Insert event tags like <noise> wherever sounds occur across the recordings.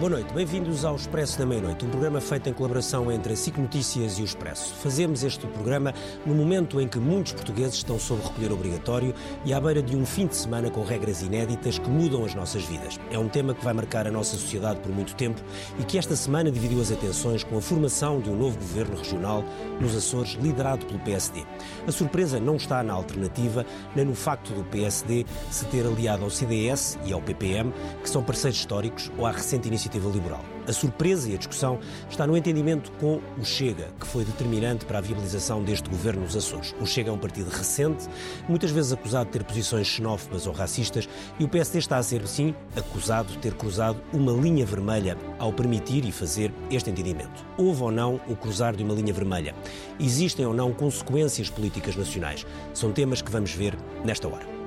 Boa noite, bem-vindos ao Expresso da Meia-Noite, um programa feito em colaboração entre a SIC Notícias e o Expresso. Fazemos este programa no momento em que muitos portugueses estão sob recolher obrigatório e à beira de um fim de semana com regras inéditas que mudam as nossas vidas. É um tema que vai marcar a nossa sociedade por muito tempo e que esta semana dividiu as atenções com a formação de um novo governo regional nos Açores, liderado pelo PSD. A surpresa não está na alternativa, nem no facto do PSD se ter aliado ao CDS e ao PPM, que são parceiros históricos, ou à recente iniciativa iniciativa liberal. A surpresa e a discussão está no entendimento com o Chega, que foi determinante para a viabilização deste governo nos Açores. O Chega é um partido recente, muitas vezes acusado de ter posições xenófobas ou racistas, e o PSD está a ser, sim, acusado de ter cruzado uma linha vermelha ao permitir e fazer este entendimento. Houve ou não o cruzar de uma linha vermelha? Existem ou não consequências políticas nacionais? São temas que vamos ver nesta hora.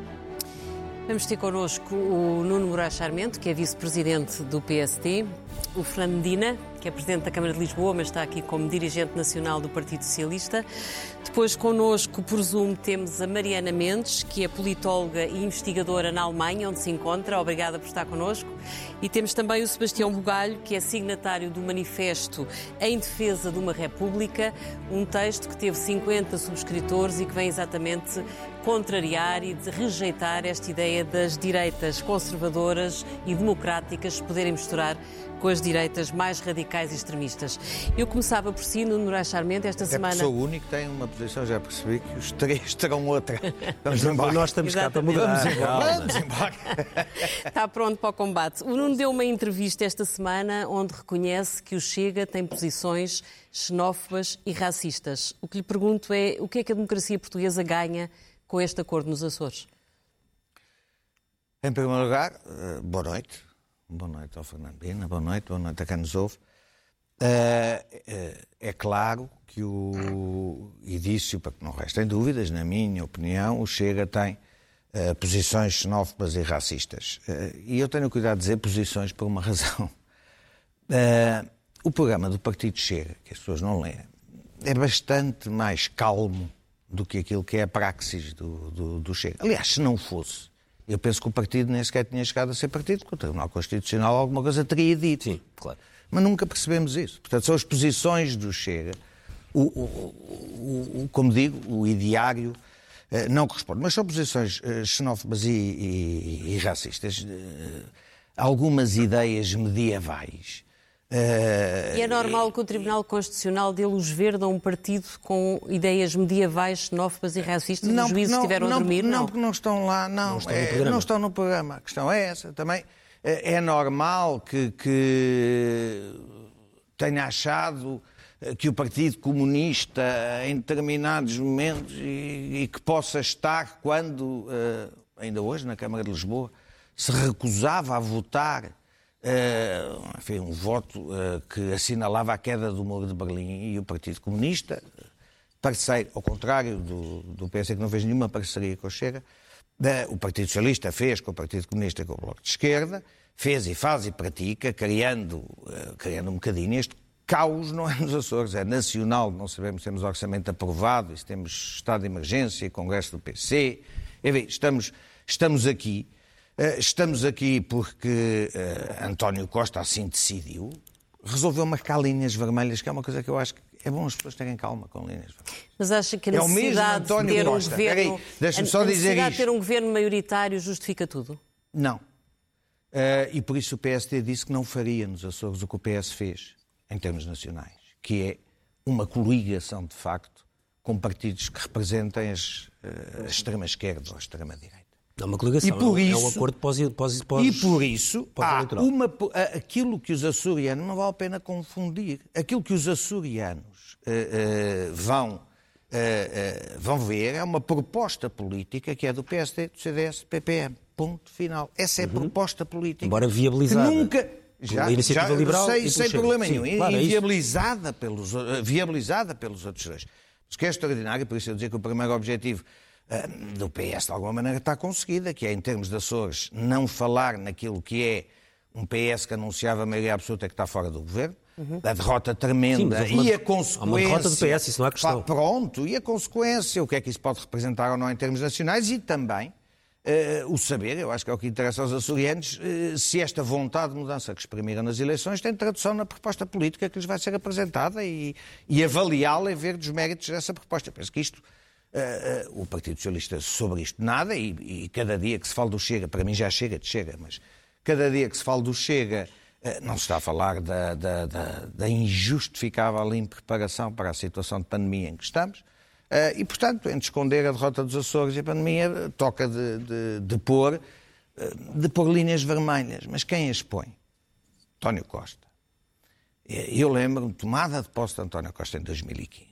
Vamos ter connosco o Nuno Moraes Charmento, que é vice-presidente do PST, o Fernando Medina, que é presidente da Câmara de Lisboa, mas está aqui como dirigente nacional do Partido Socialista. Depois, connosco, por Zoom, temos a Mariana Mendes, que é politóloga e investigadora na Alemanha, onde se encontra. Obrigada por estar connosco. E temos também o Sebastião Bugalho, que é signatário do Manifesto em Defesa de uma República, um texto que teve 50 subscritores e que vem exatamente contrariar e de rejeitar esta ideia das direitas conservadoras e democráticas poderem misturar com as direitas mais radicais e extremistas. Eu começava por si, Nuno Moraes Charmente, esta é semana... sou o único que tem uma posição, já percebi que os três <laughs> terão outra. Vamos embora. Nós estamos cá para mudar. Vamos embora. Vamos embora. <laughs> Está pronto para o combate. O Nuno deu uma entrevista esta semana onde reconhece que o Chega tem posições xenófobas e racistas. O que lhe pergunto é o que é que a democracia portuguesa ganha com este acordo nos Açores? Em primeiro lugar, eh, boa noite. Boa noite ao Fernandina, boa noite, boa noite a quem nos ouve. Uh, é claro que o. E disse para que não restem dúvidas, na minha opinião, o Chega tem uh, posições xenófobas e racistas. Uh, e eu tenho cuidado de dizer posições por uma <laughs> razão. o programa do Partido Chega, que as pessoas não leem, é bastante mais calmo do que aquilo que é a praxis do, do, do Chega. Aliás, se não fosse eu penso que o partido nem sequer tinha chegado a ser partido, que o Tribunal Constitucional alguma coisa teria dito. Sim, claro. Mas nunca percebemos isso. Portanto, são as posições do Chega. O, o, o, o como digo, o ideário eh, não corresponde. Mas são posições eh, xenófobas e, e, e racistas. Eh, algumas ideias medievais e é normal que o Tribunal Constitucional dê luz verde a um partido com ideias medievais, xenófobas e racistas? Não, Os juízes não, estiveram não, a dormir? Não, não, porque não estão lá, não. Não estão, é, não estão no programa. A questão é essa também. É, é normal que, que tenha achado que o Partido Comunista, em determinados momentos, e, e que possa estar quando, uh, ainda hoje, na Câmara de Lisboa, se recusava a votar Uh, enfim, um voto uh, que assinalava a queda do muro de Berlim. E o Partido Comunista, parceiro, ao contrário do, do PS que não fez nenhuma parceria com o Chega, uh, o Partido Socialista fez com o Partido Comunista com o Bloco de Esquerda, fez e faz e pratica, criando, criando um bocadinho este caos não é nos Açores, é nacional, não sabemos temos orçamento aprovado, se temos estado de emergência, congresso do PC, enfim, estamos, estamos aqui. Eh, estamos aqui porque uh, António Costa assim decidiu, resolveu marcar linhas vermelhas, que é uma coisa que eu acho que é bom as pessoas terem calma com vermelhas. Mas acha que a necessidade é de ter um governo, deixa-me só a dizer isto. de ter um governo maioritário justifica tudo? Não. Uh, e por isso o PST disse que não faria nos Açores o que o PS fez, em termos nacionais, que é uma coligação, de facto, com partidos que representem as, uh, a extrema-esquerda ou a extrema-direita. É uma coligação, e por isso, é um acordo pós, pós, pós E por isso, há uma, aquilo que os açorianos, não vale a pena confundir, aquilo que os açorianos uh, uh, vão, uh, vão ver é uma proposta política que é do PSD, do CDS, do PPM. Ponto final. Essa é a uhum. proposta política. Embora viabilizada. Que nunca, já, já, liberal sei, sem problema nenhum. Sim, claro, e é viabilizada, pelos, viabilizada pelos outros dois. Mas que é extraordinário, por isso eu dizer que o primeiro objetivo do PS, de alguma maneira, está conseguida, que é, em termos de Açores, não falar naquilo que é um PS que anunciava a maioria absoluta que está fora do governo, uhum. a derrota tremenda Sim, uma, e a consequência. Há uma derrota do PS, isso não há questão. Pá, pronto, e a consequência, o que é que isso pode representar ou não em termos nacionais e também uh, o saber, eu acho que é o que interessa aos açorianos, uh, se esta vontade de mudança que exprimiram nas eleições tem tradução na proposta política que lhes vai ser apresentada e, e avaliá-la e ver dos méritos dessa proposta. Eu penso que isto, uh, o Partido Socialista sobre isto nada e, e, cada dia que se fala do Chega, para mim já chega de Chega, mas cada dia que se fala do Chega não se está a falar da, da, da, da injustificável impreparação para a situação de pandemia em que estamos, Uh, e, portanto, entre esconder a derrota dos Açores e a pandemia, toca de, de, de pôr, de pôr linhas vermelhas. Mas quem as põe? António Costa. Eu lembro-me, tomada de posse de António Costa em 2015.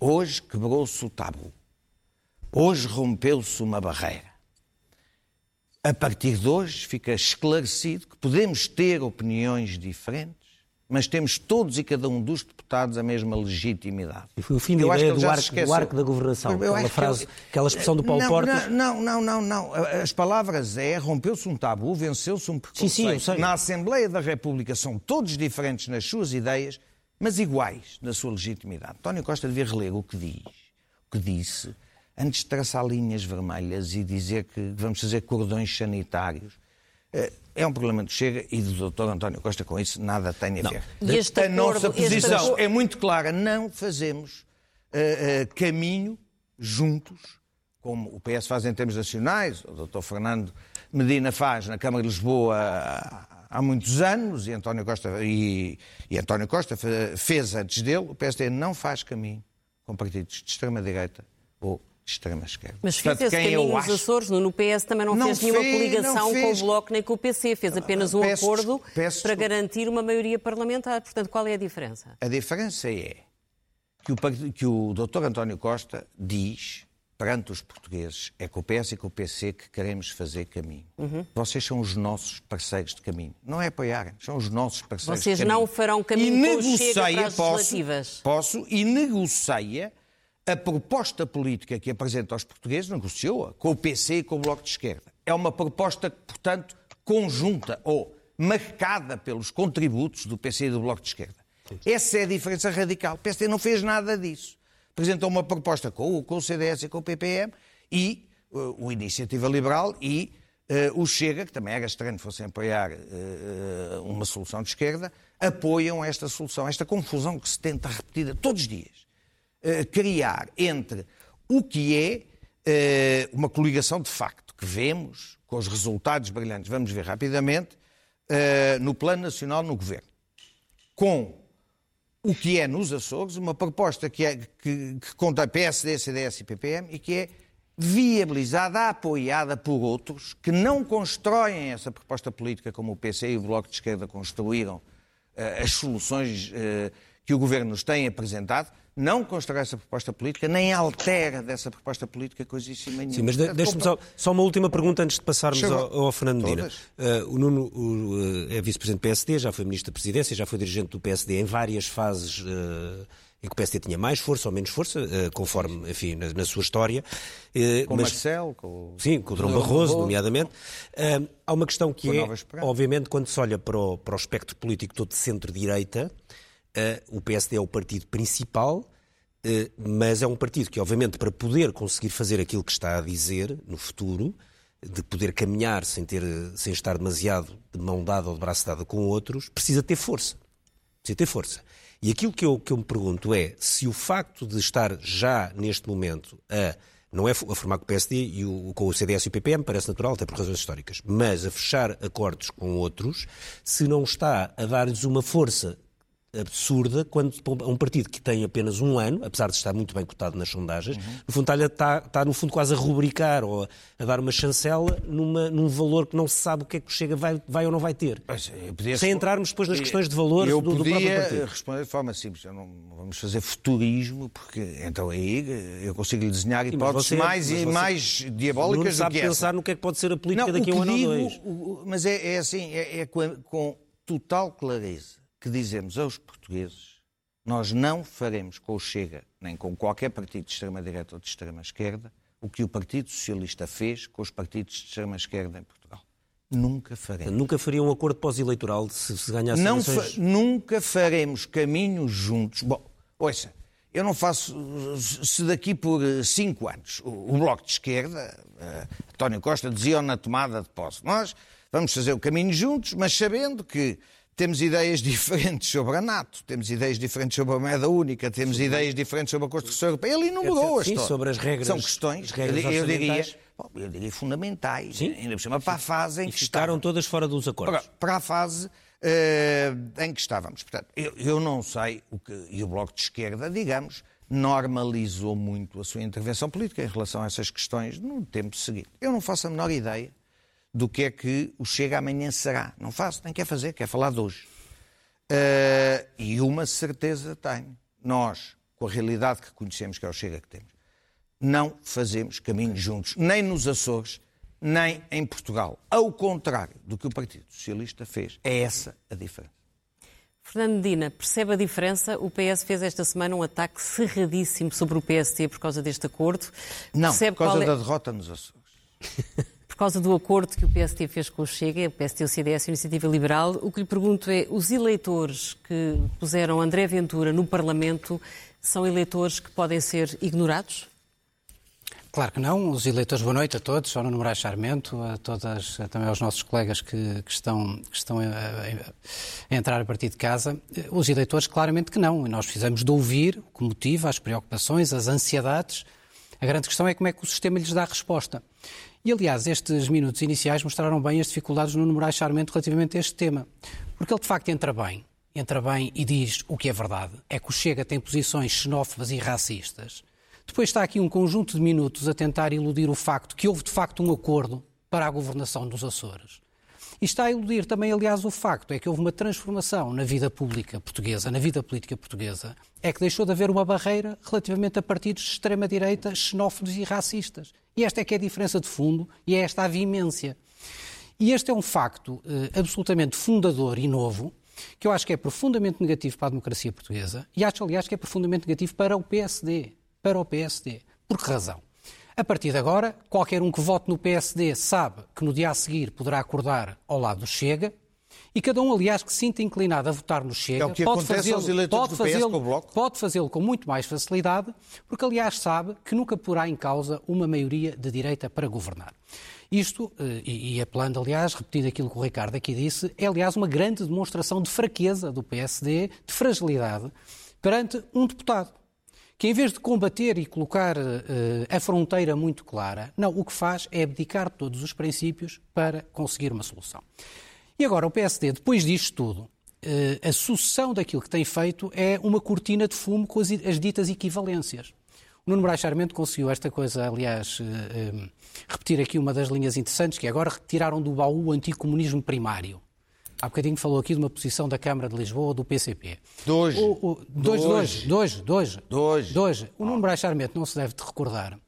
Hoje quebrou-se o tabu. Hoje rompeu-se uma barreira. A partir de hoje fica esclarecido que podemos ter opiniões diferentes, mas temos todos e cada um dos deputados a mesma legitimidade. E foi o fim da eu ideia do arco, do arco, da governação, aquela frase, ele... aquela expressão do Paulo não, Portas. Não, não, não, não. As palavras é rompeu-se um tabu, venceu-se um preconceito. Sim, sim. Na Assembleia da República são todos diferentes nas suas ideias, mas iguais na sua legitimidade. António Costa devia reler o que diz, o que disse, antes de traçar linhas vermelhas e dizer que vamos fazer cordões sanitários. Eh, é um problema do Chega e do Dr. António Costa com isso nada tem a ver. Não. Este a acordo, nossa posição acordo... é muito clara. Não fazemos uh, uh, caminho juntos, como o PS faz em termos nacionais, o Dr. Fernando Medina faz na Câmara de Lisboa há, há muitos anos e António Costa, e, e António Costa fez antes dele. O PSD não faz caminho com partidos de extrema-direita ou de extrema esquerda. Mas fez Portanto, esse caminho nos Açores, no PS também não, não fez nenhuma fez, coligação com o Bloco nem com o PC, fez apenas um peço, acordo peço, para garantir uma maioria parlamentar. Portanto, qual é a diferença? A diferença é que o, que o Dr. António Costa diz perante os portugueses é com o PS e com o PC que queremos fazer caminho. Uhum. Vocês são os nossos parceiros de caminho. Não é apoiarem, são os nossos parceiros Vocês de caminho. Vocês não farão caminho e com negocia, as posso, legislativas. Posso, e negocia a proposta política que apresenta aos portugueses negociou-a com o PC e com o Bloco de Esquerda. É uma proposta, portanto, conjunta ou marcada pelos contributos do PC e do Bloco de Esquerda. Essa é a diferença radical. O PSD não fez nada disso. Apresentou uma proposta com o, com o CDS e com o PPM e uh, o Iniciativa Liberal e uh, o Chega, que também era estranho fossem apoiar uh, uma solução de esquerda, apoiam esta solução, esta confusão que se tenta repetida todos os dias eh, criar entre o que é eh, uma coligação de facto, que vemos com os resultados brilhantes, vamos ver rapidamente, eh, no plano nacional no governo, com o que é nos Açores, uma proposta que, é, que, que conta PSD, CDS e PPM e que é viabilizada, apoiada por outros que não constroem essa proposta política como o PC e o Bloco de Esquerda construíram uh, as soluções uh, que o Governo nos tem apresentado, não constrói essa proposta política, nem altera dessa proposta política coisíssima nenhuma. Sim, mas de, deixe-me só, só uma última pergunta antes de passarmos ao, ao, Fernando Medina. Uh, o Nuno o, uh, é vice-presidente do PSD, já foi ministro da Presidência, já foi dirigente do PSD em várias fases uh, em que o PSD tinha mais força ou menos força, conforme, enfim, na, na sua história. com mas, Marcel, com Sim, com o Dom Barroso, nomeadamente. há uma questão que é, obviamente, quando se olha para o, para o espectro político todo de centro-direita, Uh, o PSD é o partido principal, uh, mas é um partido que, obviamente, para poder conseguir fazer aquilo que está a dizer no futuro, de poder caminhar sem, ter, sem estar demasiado de mão dada ou de braço dado com outros, precisa ter força. Precisa ter força. E aquilo que eu, que eu me pergunto é se o facto de estar já neste momento a não é a formar com o PSD e o, com o CDS e o PPM, parece natural, até por razões históricas, mas a fechar acordos com outros, se não está a dar-lhes uma força absurda quando um partido que tem apenas um ano, apesar de estar muito bem cotado nas sondagens, uhum. no fundo está, está, está, no fundo quase a rubricar ou a, dar uma chancela numa, num valor que não se sabe o que é que Chega vai, vai ou não vai ter. Podia... Sem entrarmos depois nas questões de valores do, do próprio partido. Eu responder de forma simples. Não, vamos fazer futurismo, porque então aí eu consigo lhe desenhar hipóteses você, mais, você, mais diabólicas do que essa. pensar no que é que pode ser a política daqui a um ano digo, ou dois. Mas é, é assim, é, é com, com total clareza que dizemos aos portugueses: nós não faremos com o Chega, nem com qualquer partido de extrema-direita ou de extrema-esquerda, o que o Partido Socialista fez com os partidos de extrema-esquerda em Portugal. Nunca faremos. Nunca faria um acordo pós-eleitoral se, se ganhasse não fa Nunca faremos caminhos juntos. Bom, ouça, eu não faço. Se daqui por eh, cinco anos o, Bloco de Esquerda, uh, António Costa dizia na tomada de posse, nós vamos fazer o caminho juntos, mas sabendo que temos ideias <laughs> diferentes sobre a NATO, temos ideias diferentes sobre a moeda única, temos ideias diferentes sobre a Constituição Europeia. Ele enumerou as Sim, sobre as regras. São questões, regras eu, eu diria, bom, eu diria fundamentais, Sim. ainda por cima, para a fase em e que ficaram todas fora dos acordos. Para, para a fase uh, em que estávamos. Portanto, eu, eu não sei o que. E o Bloco de Esquerda, digamos, normalizou muito a sua intervenção política em relação a essas questões no tempo seguinte. Eu não faço a menor ideia do que é que o Chega amanhã será. Não faço, nem quer fazer, quer falar de hoje. Uh, e uma certeza tenho. Nós, com a realidade que conhecemos, que é o Chega que temos, não fazemos caminhos juntos, nem nos Açores, nem em Portugal. Ao contrário do que o Partido Socialista fez. É essa a diferença. Fernando Medina, percebe a diferença? O PS fez esta semana um ataque cerradíssimo sobre o PST por causa deste acordo. Não, percebe por causa é... da derrota nos Açores. <laughs> causa do acordo que o PST fez com o Chega, o PST, o CDS e a Iniciativa Liberal, o que lhe pergunto é, os eleitores que puseram André Ventura no Parlamento são eleitores que podem ser ignorados? Claro que não. Os eleitores, boa noite a todos, ao Nuno Moraes Charmento, a todas, também aos nossos colegas que, que estão, que estão a, a, entrar a partir de casa. Os eleitores, claramente que não. E nós fizemos de ouvir o que motiva as preocupações, as ansiedades. A grande questão é como é que o sistema lhes dá resposta. E, aliás, estes minutos iniciais mostraram bem as dificuldades Nuno Moraes Charmento relativamente a este tema. Porque ele, de facto, entra bem. Entra bem e diz o que é verdade. É que o Chega tem posições xenófobas e racistas depois está aqui um conjunto de minutos a tentar iludir o facto que houve de facto um acordo para a governação dos Açores. E está a iludir também, aliás, o facto é que houve uma transformação na vida pública portuguesa, na vida política portuguesa, é que deixou de haver uma barreira relativamente a partidos de extrema-direita, xenófobos e racistas. E esta é que é a diferença de fundo e é esta a vimência. E este é um facto eh, absolutamente fundador e novo, que eu acho que é profundamente negativo para a democracia portuguesa e acho, aliás, que é profundamente negativo para o PSD para o PSD. Por que razão? A partir de agora, qualquer um que vote no PSD sabe que no dia a seguir poderá acordar ao lado do Chega, e cada um, aliás, que se sinta inclinado a votar no Chega, é pode fazê-lo pode fazê pode fazê-lo com muito mais facilidade, porque, aliás, sabe que nunca porá em causa uma maioria de direita para governar. Isto, eh, e apelando, aliás, repetindo aquilo que o Ricardo aqui disse, é, aliás, uma grande demonstração de fraqueza do PSD, de fragilidade, perante um deputado que em vez de combater e colocar uh, a fronteira muito clara, não, o que faz é abdicar de todos os princípios para conseguir uma solução. E agora o PSD, depois disto tudo, uh, a sucessão daquilo que tem feito é uma cortina de fumo com as, as ditas equivalências. O Nuno Moraes Charmento conseguiu esta coisa, aliás, uh, repetir aqui uma das linhas interessantes, que é agora retiraram do baú o anticomunismo primário. Há bocadinho falou aqui de uma posição da Câmara de Lisboa ou do PCP. Dois. O, o, dois, dois, dois, dois. Dois. dois. O Nuno Brás Charmento não se deve de recordar.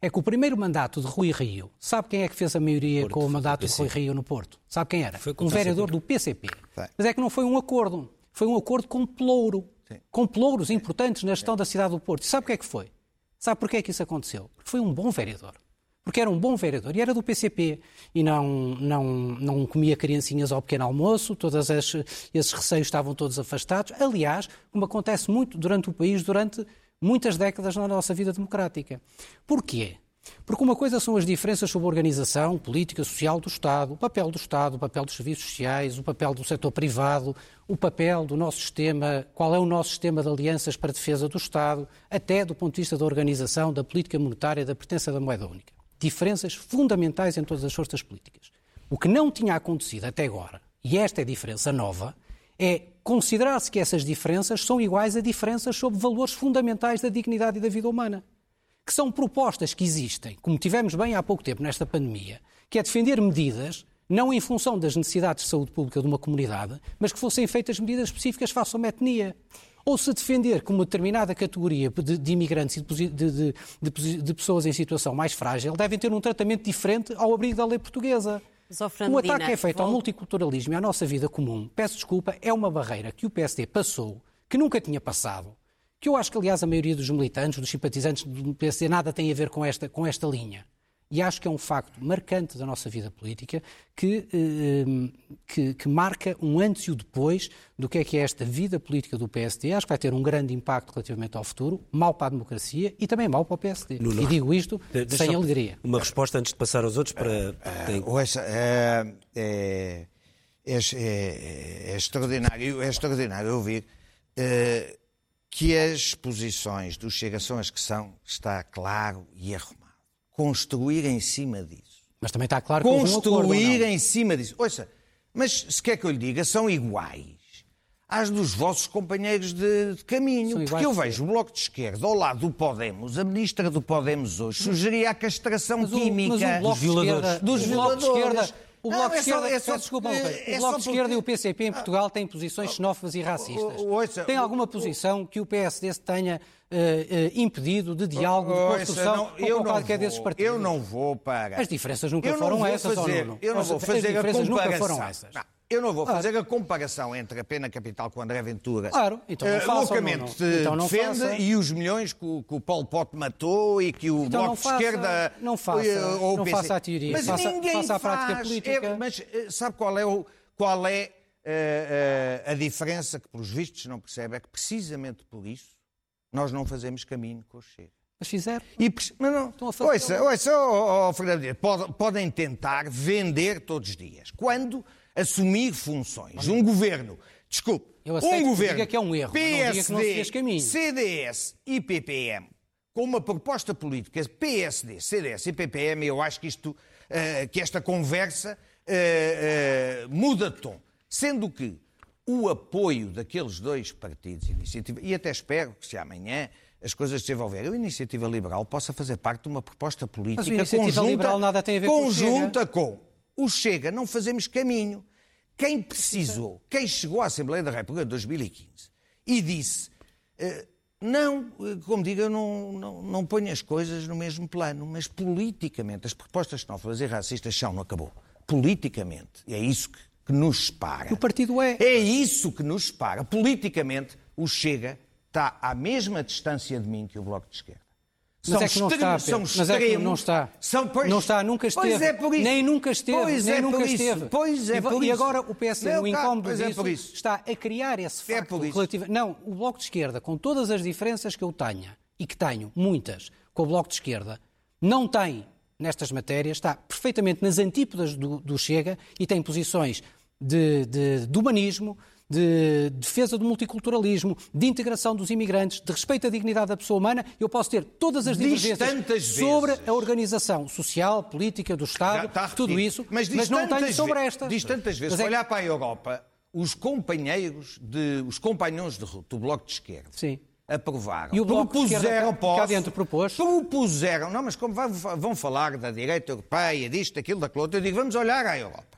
É que o primeiro mandato de Rui Rio, sabe quem é que fez a maioria Porto, com o mandato de Rui Rio no Porto? Sabe quem era? Foi um vereador do PCP. Mas é que não foi um acordo. Foi um acordo com plouro. Sim. Com plouros importantes na gestão da cidade do Porto. E sabe o que é que foi? Sabe porquê é que isso aconteceu? Porque foi um bom vereador porque era um bom vereador e era do PCP e não, não, não comia criancinhas ao pequeno almoço, todos esses receios estavam todos afastados. Aliás, como acontece muito durante o país, durante muitas décadas na nossa vida democrática. Porquê? Porque uma coisa são as diferenças sobre a organização política, social do Estado, o papel do Estado, o papel dos serviços sociais, o papel do setor privado, o papel do nosso sistema, qual é o nosso sistema de alianças para a defesa do Estado, até do ponto de vista da organização, da política monetária, da pertença da moeda única diferenças fundamentais em todas as forças políticas. O que não tinha acontecido até agora, e esta é a diferença nova, é considerar-se que essas diferenças são iguais a diferenças sobre valores fundamentais da dignidade e da vida humana. Que são propostas que existem, como tivemos bem há pouco tempo nesta pandemia, que é defender medidas não em função das necessidades de saúde pública de uma comunidade, mas que fossem feitas medidas específicas face a uma etnia ou se defender que uma determinada categoria de, de imigrantes e de, de, de, pessoas em situação mais frágil devem ter um tratamento diferente ao abrigo da lei portuguesa. O ataque que é feito ao multiculturalismo e à nossa vida comum, peço desculpa, é uma barreira que o PSD passou, que nunca tinha passado, que eu acho que, aliás, a maioria dos militantes, dos simpatizantes do PSD, nada tem a ver com esta, com esta linha. E acho que é um facto marcante da nossa vida política que, eh, que, que, marca um antes e o depois do que é que é esta vida política do PSD. Acho que vai ter um grande impacto relativamente ao futuro, mal para a democracia e também mal para o PSD. E digo isto de, sem alegria. Uma resposta antes de passar aos outros para. Tem... Ouça, é, é, é, é, extraordinário, é extraordinário ouvir que as posições do Chega são as que são, está claro e arrumado construir em cima disso. Mas também está claro que Construir um em cima disso. Ouça, mas se quer que eu lhe diga, são iguais às dos vossos companheiros de, de caminho. Porque eu vejo o Bloco de Esquerda ao lado do Podemos, a ministra do Podemos hoje sugeria a castração mas química o, o dos violadores. Dos violadores. O Bloco de Esquerda, é só, desculpa, é, o Bloco de Esquerda e o PCP em Portugal têm posições xenófobas e racistas. Tem alguma posição que o PSD tenha uh, uh, impedido de diálogo, de construção com eu qualquer desses partidos? Eu não vou para... As diferenças nunca foram essas, fazer, ou não? Eu não vou fazer a comparação. nunca foram essas. Não. Eu não vou fazer a comparação entre a pena capital com o André Ventura. Claro, então não faça, loucamente não, não. Então não defende faça. e os milhões que o, que o Paulo Pote matou e que o então Bloco faça, de Esquerda... Não faça, ou não PC. faça a teoria, mas faça, ninguém faça a prática faz. política. É, mas eh, sabe qual é, o, qual é uh, uh, a diferença que, pelos vistos, não percebe? É que precisamente por isso nós não fazemos caminho com o Chega. Mas fizeram. E, mas não, Estão a fazer ouça, ouça oh, oh, Fernando podem tentar vender todos os dias. Quando assumir funções. Um governo, desculpe, um governo que é um erro, PSD, CDS e PPM, com uma proposta política PSD, CDS e PPM, eu acho que isto, uh, que esta conversa uh, uh, muda de tom. Sendo que o apoio daqueles dois partidos, iniciativa, e até espero que se amanhã as coisas se desenvolverem, a Iniciativa Liberal possa fazer parte de uma proposta política Mas a Iniciativa conjunta, Liberal nada tem a ver conjunta com, com o Chega, não fazemos caminho. Quem precisou, quem chegou à Assembleia da República de 2015 e disse eh, não, eh, como digo, eu não, não, não ponho as coisas no mesmo plano, mas politicamente, as propostas xenófobas e racistas são, não acabou. Politicamente, é isso que, que nos separa. O partido é. É isso que nos separa. Politicamente, o Chega está à mesma distância de mim que o Bloco de Esquerda. Mas é que não está, são mas é que não está. São, pois, não está, nunca esteve. Pois é por isso. Nem nunca esteve. Pois nem é nunca esteve. Pois é por e, agora o PSD, no incómodo disso, é por isso. está a criar esse é facto é relativo. Não, o Bloco de Esquerda, com todas as diferenças que eu tenha, e que tenho, muitas, com o Bloco de Esquerda, não tem, nestas matérias, está perfeitamente nas antípodas do, do Chega e tem posições de, de, de humanismo, de defesa do multiculturalismo, de integração dos imigrantes, de respeito à dignidade da pessoa humana, eu posso ter todas as divergências sobre a organização social, política do Estado, tudo isso, mas, mas não tenho sobre estas. Diz tantas vezes, é... olhar para a Europa, os companheiros, de, os companhões de ruta do Bloco de Esquerda, Sim aprovaram. E o Bloco propuseram, de cá dentro propôs? Propuseram, não, mas como vão falar da direita europeia, disto, daquilo, daquilo outro, eu digo, vamos olhar à Europa.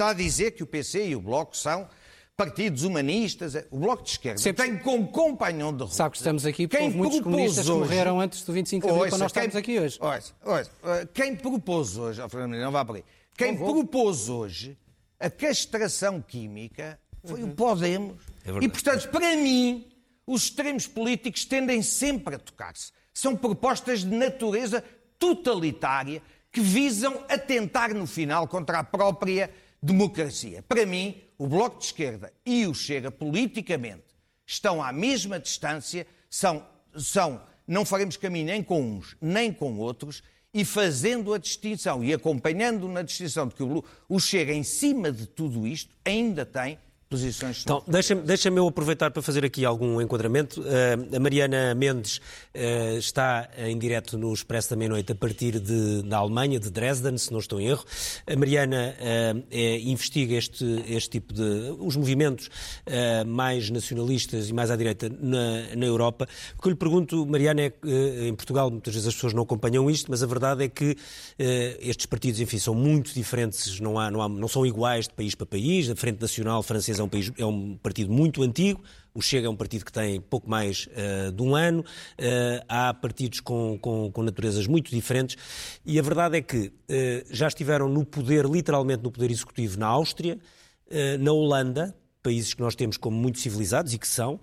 Está a dizer que o PC e o Bloco são partidos humanistas, o Bloco de Esquerda Sempre... tem como companhão de ruta... Sabe que estamos aqui porque houve muitos comunistas hoje... que morreram antes do 25 de abril, quando nós estamos aqui hoje. Ouça, ouça, eh, quem propôs hoje, não vá por aí, quem propôs hoje a castração química foi uhum. o Podemos. É e, portanto, para mim, os extremos políticos tendem sempre a tocar-se. São propostas de natureza totalitária que visam atentar no final contra a própria democracia. Para mim, o Bloco de Esquerda e o Chega, politicamente, estão à mesma distância, são, são não faremos caminho nem com uns nem com outros, e fazendo a distinção e acompanhando na distinção de que o, o Chega, em cima de tudo isto, ainda tem posições. Então, deixa-me deixa eu aproveitar para fazer aqui algum enquadramento. Uh, a Mariana Mendes uh, está em direto no Expresso da Meia-Noite a partir de, da Alemanha, de Dresden, se não estou em erro. A Mariana uh, é, investiga este, este tipo de. os movimentos mais nacionalistas e mais à direita na, na Europa. O que eu lhe pergunto, Mariana, é que em Portugal muitas vezes as pessoas não acompanham isto, mas a verdade é que estes partidos, enfim, são muito diferentes, não, há, não, há, não são iguais de país para país. A Frente Nacional Francesa é um, país, é um partido muito antigo, o Chega é um partido que tem pouco mais uh, de um ano, uh, há partidos com, com, com, naturezas muito diferentes e a verdade é que uh, já estiveram no poder, literalmente no poder executivo, na Áustria, na Holanda, países que nós temos como muito civilizados e que são,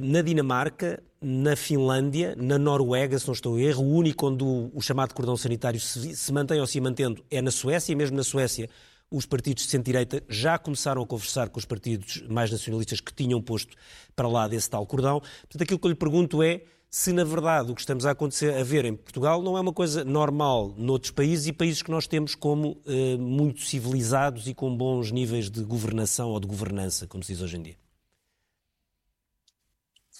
na Dinamarca, na Finlândia, na Noruega, se não estou a erro, o único onde o, o chamado cordão sanitário se, se mantém ou se mantendo é na Suécia, e mesmo na Suécia os partidos de centro-direita já começaram a conversar com os partidos mais nacionalistas que tinham posto para lá desse tal cordão. Portanto, aquilo que eu lhe pergunto é se na verdade o que estamos a acontecer a ver em Portugal não é uma coisa normal noutros países e países que nós temos como eh, muito civilizados e com bons níveis de governação ou de governança, como se diz hoje em dia.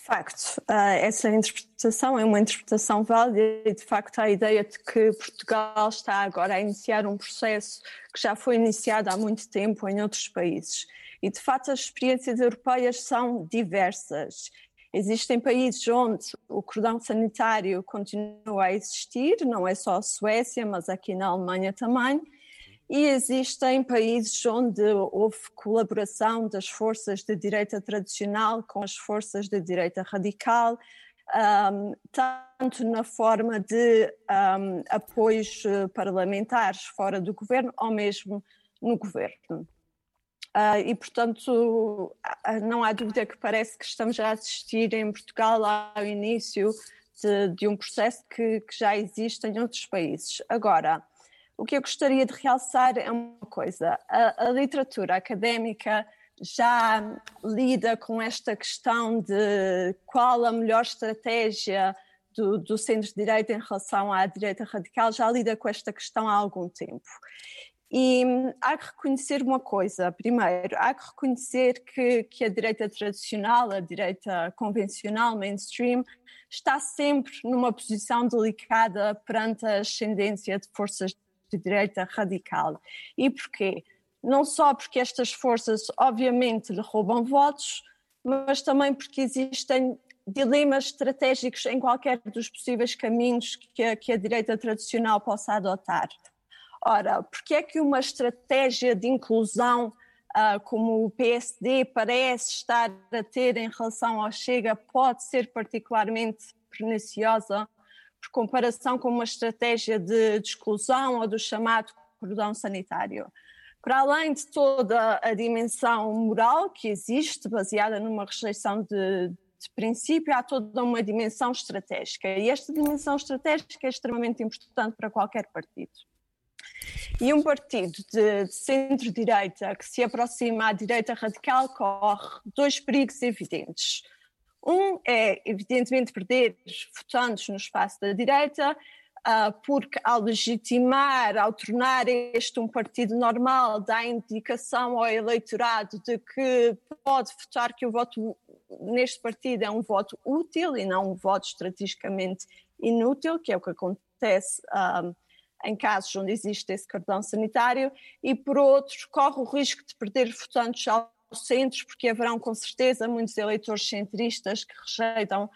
De facto, eh, essa interpretação é uma interpretação válida e, de facto, a ideia de que Portugal está agora a iniciar um processo que já foi iniciado há muito tempo em outros países. E, de facto, as experiências europeias são diversas Existem países onde o cordão sanitário continua a existir, não é só a Suécia, mas aqui na Alemanha também. E existem países onde houve colaboração das forças de direita tradicional com as forças de direita radical, um, tanto na forma de um, apoios eh, parlamentares fora do governo, ou mesmo no governo. Uh, e, portanto, não há dúvida que parece que estamos a assistir em Portugal ao início de, de um processo que, que, já existe em outros países. Agora, o que eu gostaria de realçar é uma coisa: a, a literatura académica já lida com esta questão de qual a melhor estratégia do, do centro-direita em relação à direita radical, já lida com esta questão há algum tempo. E há que reconhecer uma coisa. Primeiro, há que reconhecer que, que a direita tradicional, a direita convencional, mainstream, está sempre numa posição delicada perante a ascendência de forças de direita radical. E porquê? Não só porque estas forças, obviamente, lhe roubam votos, mas também porque existem dilemas estratégicos em qualquer dos possíveis caminhos que a, que a direita tradicional possa adotar. Ora, porque é que uma estratégia de inclusão uh, como o PSD parece estar a ter em relação ao Chega pode ser particularmente perniciosa por comparação com uma estratégia de, de exclusão ou do chamado cordão sanitário? Para além de toda a dimensão moral que existe, baseada numa rejeição de, de princípio, há toda uma dimensão estratégica. E esta dimensão estratégica é extremamente importante para qualquer partido. E um partido de, de centro-direita que se aproxima à direita radical corre dois perigos evidentes. Um é, evidentemente, perder votantes no espaço da direita, uh, porque ao legitimar, ao tornar este um partido normal, dá indicação ao eleitorado de que pode votar que o voto neste partido é um voto útil e não um voto estrategicamente inútil, que é o que acontece uh, em casos onde existe esse cartão sanitário, e por outros, corre o risco de perder votantes aos centros, porque haverão com certeza muitos eleitores centristas que rejeitam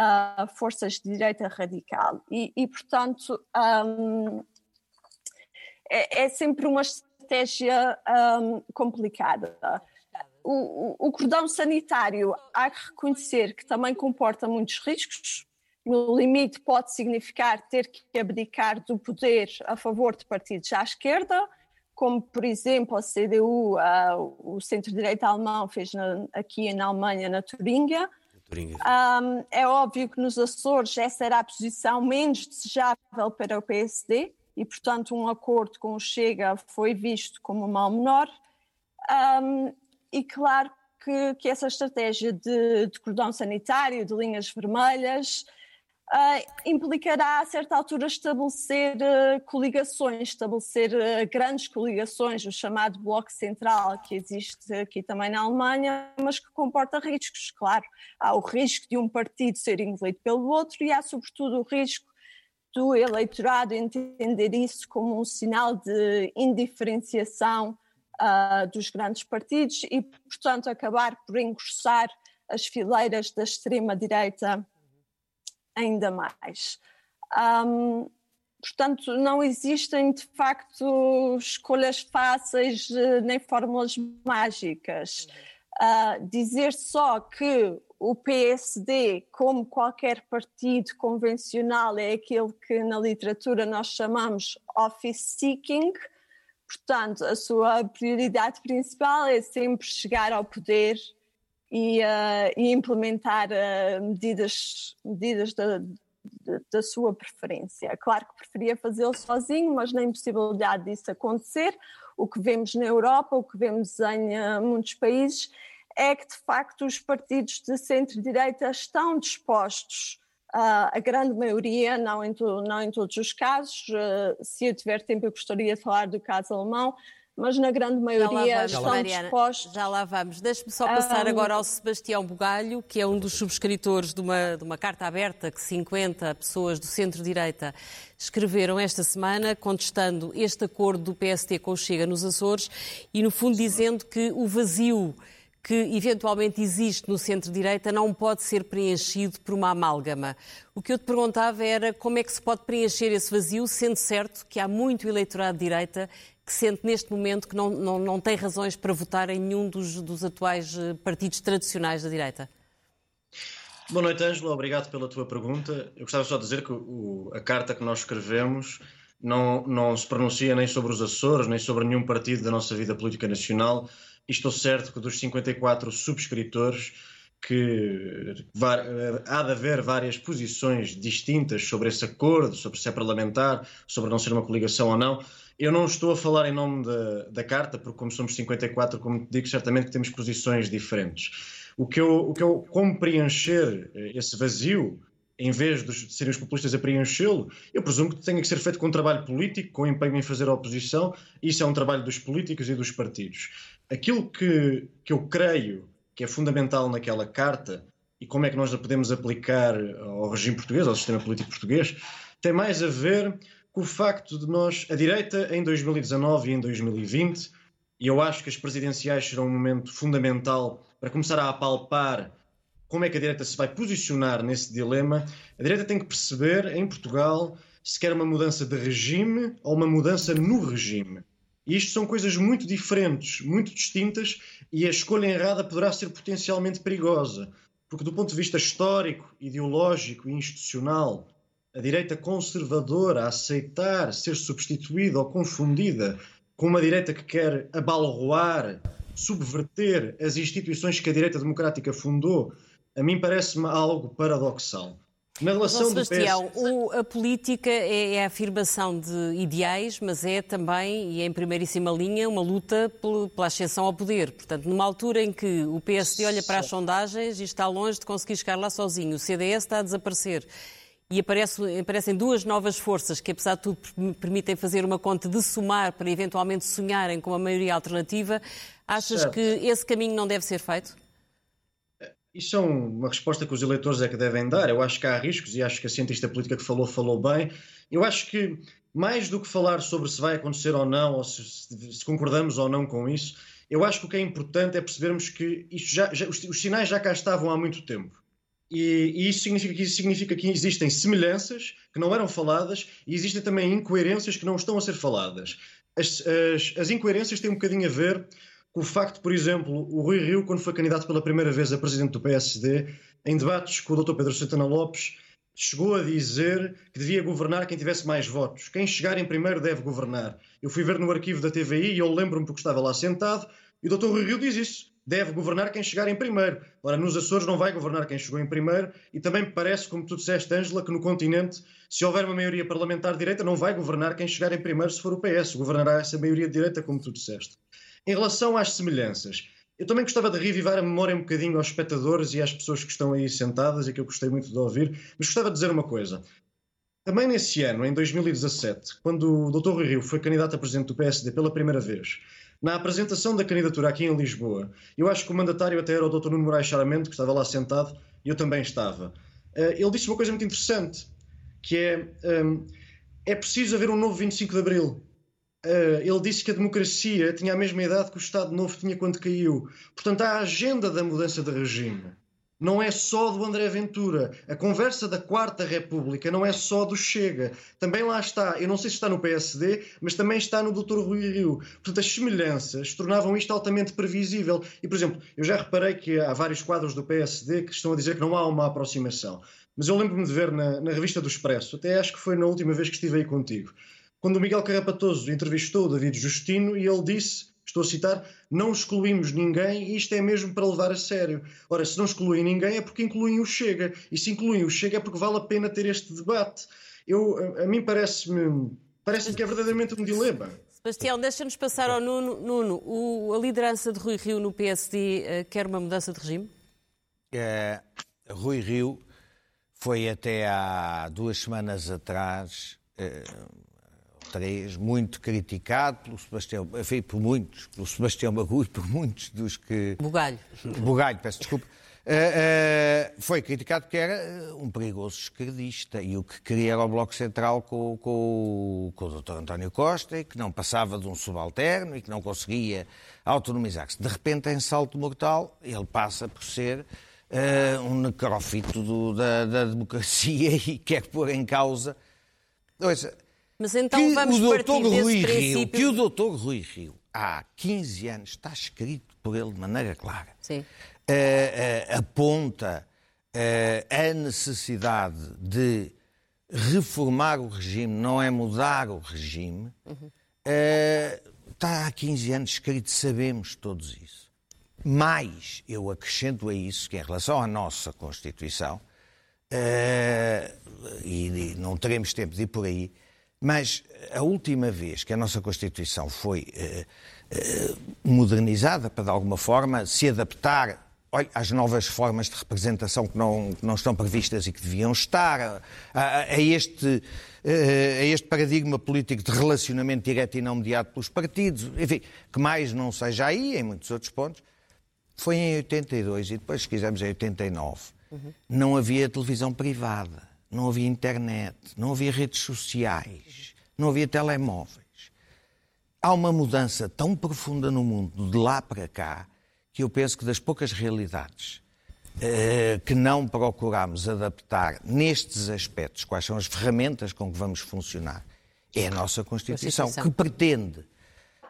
uh, forças de direita radical. E, e portanto, um, é, é, sempre uma estratégia um, complicada. O, o, o cordão sanitário há que reconhecer que também comporta muitos riscos, no limite pode significar ter que abdicar do poder a favor de partidos à esquerda, como por exemplo a CDU, o centro-direita alemão fez na, aqui na Alemanha, na Turingia. Um, é óbvio que nos Açores essa era a posição menos desejável para o PSD e, portanto, um acordo com o Chega foi visto como um mal menor. Um, e claro que, que, essa estratégia de, de cordão sanitário, de linhas vermelhas, Uh, implicará a certa altura estabelecer uh, coligações, estabelecer uh, grandes coligações, o chamado Bloco Central, que existe aqui também na Alemanha, mas que comporta riscos, claro. Há o risco de um partido ser engolido pelo outro e há, sobretudo, o risco do eleitorado entender isso como um sinal de indiferenciação dos grandes partidos e, portanto, acabar por engrossar as fileiras da extrema-direita ainda mais. Um, portanto, não existem de facto escolhas fáceis eh, nem fórmulas mágicas. Uh, dizer só que o PSD, como qualquer partido convencional, é aquele que na literatura nós chamamos office seeking, portanto, a sua prioridade principal é sempre chegar ao poder e, uh, e implementar uh, medidas, medidas da, da sua preferência. Claro que preferia fazê-lo sozinho, mas na impossibilidade disso acontecer, o que vemos na Europa, o que vemos em uh, muitos países, é que de facto os partidos de centro-direita estão dispostos, uh, a grande maioria, não em, to, não em todos os casos, uh, se eu tiver tempo eu gostaria de falar do caso alemão, mas na grande maioria estão Mariana, dispostos. Já lá vamos. Deixe-me só passar um... agora ao Sebastião Bugalho, que é um dos subscritores de uma, de uma carta aberta que 50 pessoas do centro-direita escreveram esta semana, contestando este acordo do PST com o Chega nos Açores e, no fundo, dizendo que o vazio que eventualmente existe no centro-direita não pode ser preenchido por uma amálgama. O que eu te perguntava era como é que se pode preencher esse vazio, sendo certo que há muito eleitorado de direita que sente neste momento que não, não, não tem razões para votar em nenhum dos, dos atuais eh, partidos tradicionais da direita? Boa noite, Ângelo. Obrigado pela tua pergunta. Eu gostava só de dizer que o, a carta que nós escrevemos não, não se pronuncia nem sobre os Açores, nem sobre nenhum partido da nossa vida política nacional. E estou certo que dos 54 subscritores, que eh, há de haver várias posições distintas sobre esse acordo, sobre se é parlamentar, sobre não ser uma coligação ou não. Eu não estou a falar em nome da, da carta, porque como somos 54, como te digo, certamente temos posições diferentes. O que eu, o que eu como preencher eh, esse vazio, em vez de serem os populistas a preenchê-lo, eu presumo que tenha que ser feito com um trabalho político, com empenho em fazer a oposição, isso é um trabalho dos políticos e dos partidos. Aquilo que, que eu creio que é fundamental naquela carta, e como é que nós a podemos aplicar ao regime português, ao sistema político português, tem mais a ver com o facto de nós, a direita, em 2019 e em 2020, e eu acho que as presidenciais serão um momento fundamental para começar a apalpar como é que a direita se vai posicionar nesse dilema, a direita tem que perceber, em Portugal, se quer uma mudança de regime ou uma mudança no regime. E isto são coisas muito diferentes, muito distintas, e a escolha errada poderá ser potencialmente perigosa. Porque, do ponto de vista histórico, ideológico e institucional, a direita conservadora a aceitar ser substituída ou confundida com uma direita que quer abalroar, subverter as instituições que a direita democrática fundou, a mim parece-me algo paradoxal. Na relação Bom, Sebastião, PS... o, a política é, é, a afirmação de ideais, mas é também, e é em primeiríssima linha, uma luta pela ascensão ao poder. Portanto, numa altura em que o PSD olha para as sondagens e está longe de conseguir chegar lá sozinho, o CDS está a desaparecer e aparece, aparecem duas novas forças que, apesar de tudo, permitem fazer uma conta de somar para eventualmente sonharem com uma maioria alternativa. Achas certo. que esse caminho não deve ser feito? Isso é uma resposta que os eleitores é que devem dar. Eu acho que há riscos e acho que a cientista política que falou, falou bem. Eu acho que, mais do que falar sobre se vai acontecer ou não, ou se, se concordamos ou não com isso, eu acho que o que é importante é percebermos que já, já, os, os sinais já cá estavam há muito tempo. E, e, isso significa que, isso significa que existem semelhanças que não eram faladas e existem também incoerências que não estão a ser faladas. As, as, as incoerências têm um bocadinho a ver o facto, por exemplo, o Rui Rio, quando foi candidato pela primeira vez a presidente do PSD, em debates com o Dr. Pedro Santana Lopes, chegou a dizer que devia governar quem tivesse mais votos. Quem chegar em primeiro deve governar. Eu fui ver no arquivo da TVI e eu lembro-me porque estava lá sentado e o Dr. Rui Rio diz isso deve governar quem chegar em primeiro. Ora, nos Açores não vai governar quem chegou em primeiro e também me parece, como tu disseste, Ângela, que no continente, se houver uma maioria parlamentar direita, não vai governar quem chegar em primeiro se for o PS, governará essa maioria de direita, como tu disseste. Em relação às semelhanças, eu também gostava de revivar a memória um bocadinho aos espectadores e às pessoas que estão aí sentadas e que eu gostei muito de ouvir, mas gostava de dizer uma coisa. Também nesse ano, em 2017, quando o Dr. Rui Rio foi candidato a presidente do PSD pela primeira vez, na apresentação da candidatura aqui em Lisboa, eu acho que o mandatário até era o Dr. Nuno Moraes Charamento, que estava lá sentado, e eu também estava. Eh, ele disse uma coisa muito interessante, que é ehm, é preciso haver um novo 25 de Abril. Eh, ele disse que a democracia tinha a mesma idade que o Estado Novo tinha quando caiu. Portanto, há a agenda da mudança de regime não é só do André Ventura. A conversa da Quarta República não é só do Chega. Também lá está, eu não sei se está no PSD, mas também está no Dr. Rui Rio. Portanto, as semelhanças tornavam isto altamente previsível. E, por exemplo, eu já reparei que há vários quadros do PSD que estão a dizer que não há uma aproximação. Mas eu lembro-me de ver na, na revista do Expresso, até acho que foi na última vez que estive aí contigo, quando o Miguel Carrapatoso entrevistou o David Justino e ele disse estou a citar, não excluímos ninguém e isto é mesmo para levar a sério. Ora, se não excluem ninguém é porque incluem o Chega. E se incluem o Chega é porque vale a pena ter este debate. Eu, a, a mim parece-me parece que é verdadeiramente um dilema. Sebastião, deixa-nos passar ao Nuno. Nuno, o, a liderança de Rui Rio no PSD uh, eh, quer uma mudança de regime? É, Rui Rio foi até há duas semanas atrás, eh, três, muito criticado pelo Sebastião, enfim, por muitos, pelo Sebastião Bagulho, por muitos dos que... Bugalho. Bugalho, peço desculpa. Uh, uh, foi criticado porque era um perigoso esquerdista e o que queria era o Bloco Central com, com, com o Dr. António Costa e que não passava de um subalterno e que não conseguia autonomizar-se. De repente, em salto mortal, ele passa por ser uh, um necrófito do, da, da, democracia <laughs> e quer pôr em causa. Ouça, Mas então que vamos o doutor Rui Rio, Que o doutor Rui Rio, há 15 anos, está escrito por ele de maneira clara, uh, uh, aponta a necessidade de reformar o regime, não é mudar o regime, uhum. está há 15 anos escrito, sabemos todos isso. Mais, eu acrescento a isso que, em relação à nossa Constituição, uh, e, não teremos tempo de ir por aí, mas a última vez que a nossa Constituição foi uh, uh, modernizada, para de alguma forma se adaptar olha, às novas formas de representação que não, que não estão previstas e que deviam estar, a, a, a este a este paradigma político de relacionamento direto e não mediado pelos partidos, enfim, que mais não seja aí, em muitos outros pontos, foi em 82 e depois, se quisermos, em 89. Uhum. Não havia televisão privada, não havia internet, não havia redes sociais, não havia telemóveis. Há uma mudança tão profunda no mundo, de lá para cá, que eu penso que das poucas realidades eh, que não procuramos adaptar nestes aspectos, quais são as ferramentas com que vamos funcionar, é a nossa Constituição, Constituição. que pretende,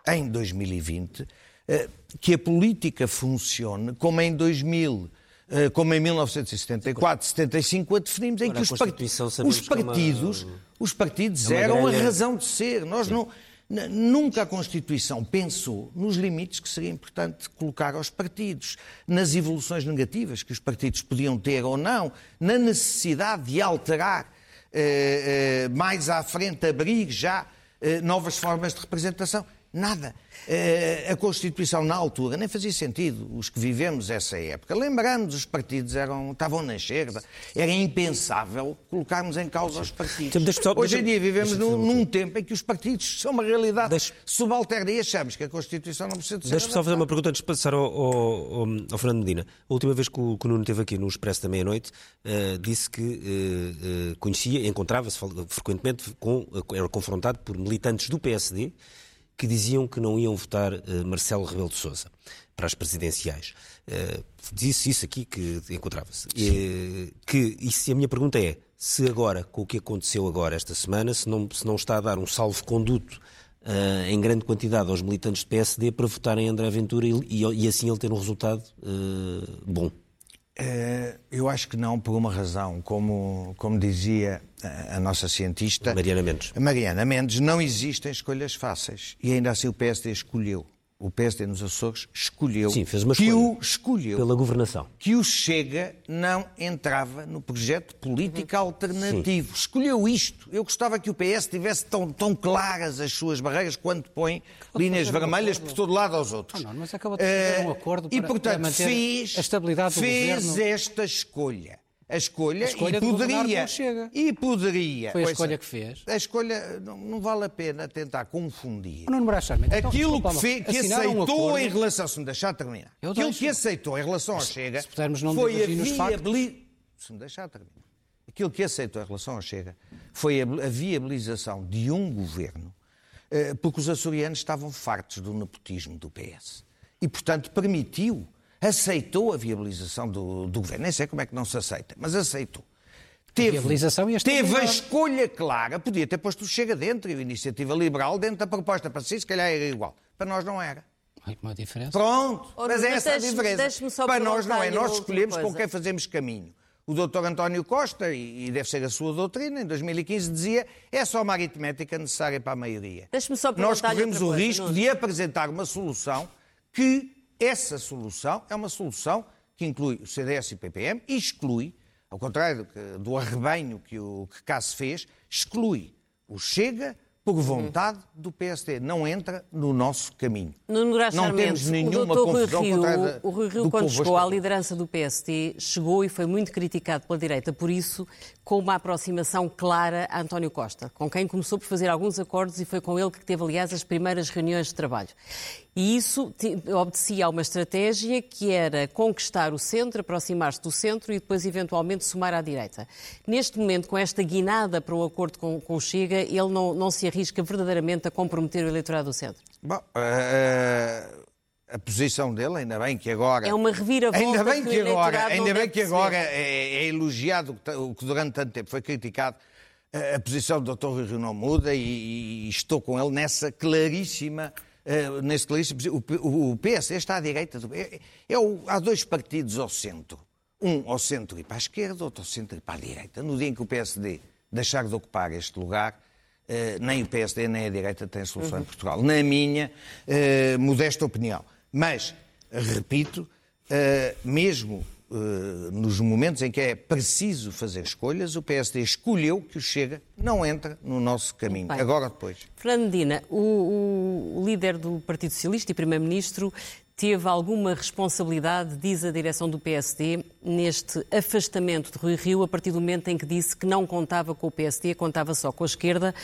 em 2020, eh, que a política funcione como em 2000 eh, como em 1974, 75, a definimos em que os, part... os partidos, uma... os partidos é eram grelha... a razão de ser. Nós Sim. não, nunca a Constituição pensou nos limites que seria importante colocar aos partidos, nas evoluções negativas que os partidos podiam ter ou não, na necessidade de alterar eh, eh, mais à frente, abrir já eh, novas formas de representação. Nada. Eh, a Constituição, na altura, nem fazia sentido. Os que vivemos essa época, lembramos, os partidos eram, estavam na esquerda. Era impensável colocarmos em causa os partidos. Então, Hoje em dia vivemos num, num, tempo em que os partidos são uma realidade deixa... subalterna e achamos que a Constituição não precisa de ser Deixa-me só fazer uma pergunta antes de passar ao, ao, ao, Fernando Medina. A última vez que o, que o Nuno esteve aqui no Expresso da Meia-Noite, uh, disse que uh, uh, conhecia, encontrava-se frequentemente, com, era confrontado por militantes do PSD que diziam que não iam votar uh, Marcelo Rebelo de Sousa para as presidenciais. Uh, disse isso aqui que encontrava-se. Uh, que, e a minha pergunta é, se agora, com o que aconteceu agora esta semana, se não, se não está a dar um salvo-conduto uh, em grande quantidade aos militantes do PSD para votarem André Ventura e, e, e assim ele ter um resultado bom. Eh, eu acho que não, por uma razão. Como, como dizia a, a nossa cientista. Mariana Mendes. Mariana Mendes, não existem escolhas fáceis. E ainda assim o PSD escolheu o PSD nos Açores escolheu Sim, fez uma que o escolheu pela governação. Que o Chega não entrava no projeto político uhum. alternativo. Sim. Escolheu isto. Eu gostava que o PS tivesse tão, tão claras as suas barreiras quando põe linhas vermelhas por todo lado aos outros. Ah, não, mas acabou de fazer um acordo para, e, portanto, para manter fez, a estabilidade do fez governo. Fez esta escolha a escolha, a escolha e poderia. e poderia. Foi a escolha que fez. A escolha não, não, vale a pena tentar confundir. Não, não então, aquilo que, fez, que aceitou um em relação se me deixar terminar. Aquilo deixo. que aceitou em relação ao Chega foi a viabilização se me deixar terminar. Aquilo que aceitou em relação ao Chega foi a, a viabilização de um governo eh, porque os açorianos estavam fartos do nepotismo do PS e portanto permitiu aceitou a viabilização do, do governo. Nem sei como é que não se aceita, mas aceitou. Teve, a, teve a escolha clara, podia ter posto o Chega dentro e a Iniciativa Liberal dentro da proposta. Para si, se calhar era igual. Para nós não era. Uma diferença. Pronto, mas é essa a diferença. Para nós não é. Nós escolhemos com quem fazemos caminho. o doutor António Costa, e deve ser a sua doutrina, em 2015 dizia é só uma aritmética necessária para a maioria. Só Nós corremos o risco de apresentar uma solução que essa solução é uma solução que inclui o CDS e o PPM e exclui, ao contrário do arrebanho que o que cá se fez, exclui o Chega, por vontade do PSD. Não entra no nosso caminho. No não temos nenhuma o confusão Rui Rio, contra O Rui Rio, quando chegou à liderança do PSD, chegou e foi muito criticado pela direita por isso, com uma aproximação clara a António Costa, com quem começou por fazer alguns acordos e foi com ele que teve, aliás, as primeiras reuniões de trabalho. E isso obedecia a uma estratégia que era conquistar o centro, aproximar-se do centro e depois, eventualmente, somar à direita. Neste momento, com esta guinada para o acordo com, com o Chega, ele não, não se arrisca verdadeiramente a comprometer o eleitorado do centro? Bom, uh, a posição dele, ainda bem que agora. É uma reviravolta. Ainda bem que, que agora, ainda bem que agora é, é, elogiado o que durante tanto tempo foi criticado. A posição do Dr. Rui Rio não muda e, e, estou com ele nessa claríssima uh, nesse claríssimo. O, o PSD está à direita. Do, é, é o, há dois partidos ao centro. Um ao centro e para a esquerda, outro ao centro e para a direita. No dia em que o PSD deixar de ocupar este lugar, uh, nem o PSD nem a direita têm solução uhum. em Portugal. Na minha uh, modesta opinião. Mas, repito, mesmo nos momentos em que é preciso fazer escolhas, o PSD escolheu que o Chega não entra no nosso caminho. Bem, Agora depois. Fernandina, o, o líder do Partido Socialista e Primeiro-Ministro teve alguma responsabilidade, diz a direção do PSD, neste afastamento de Rui Rio, a partir do momento em que disse que não contava com o PSD, contava só com a esquerda,